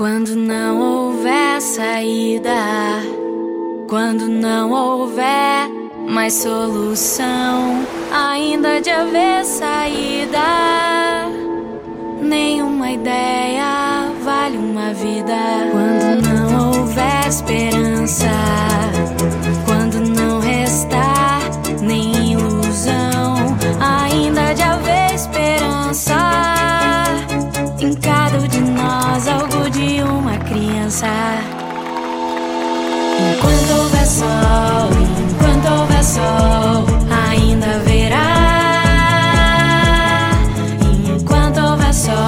Quando não houver saída, quando não houver mais solução, ainda de haver saída, nenhuma ideia vale uma vida. Quando não houver esperança, quando não restar nem ilusão, ainda de haver esperança em cada um de nós algo de uma criança. Enquanto houver sol, enquanto houver sol, ainda haverá. Enquanto houver sol.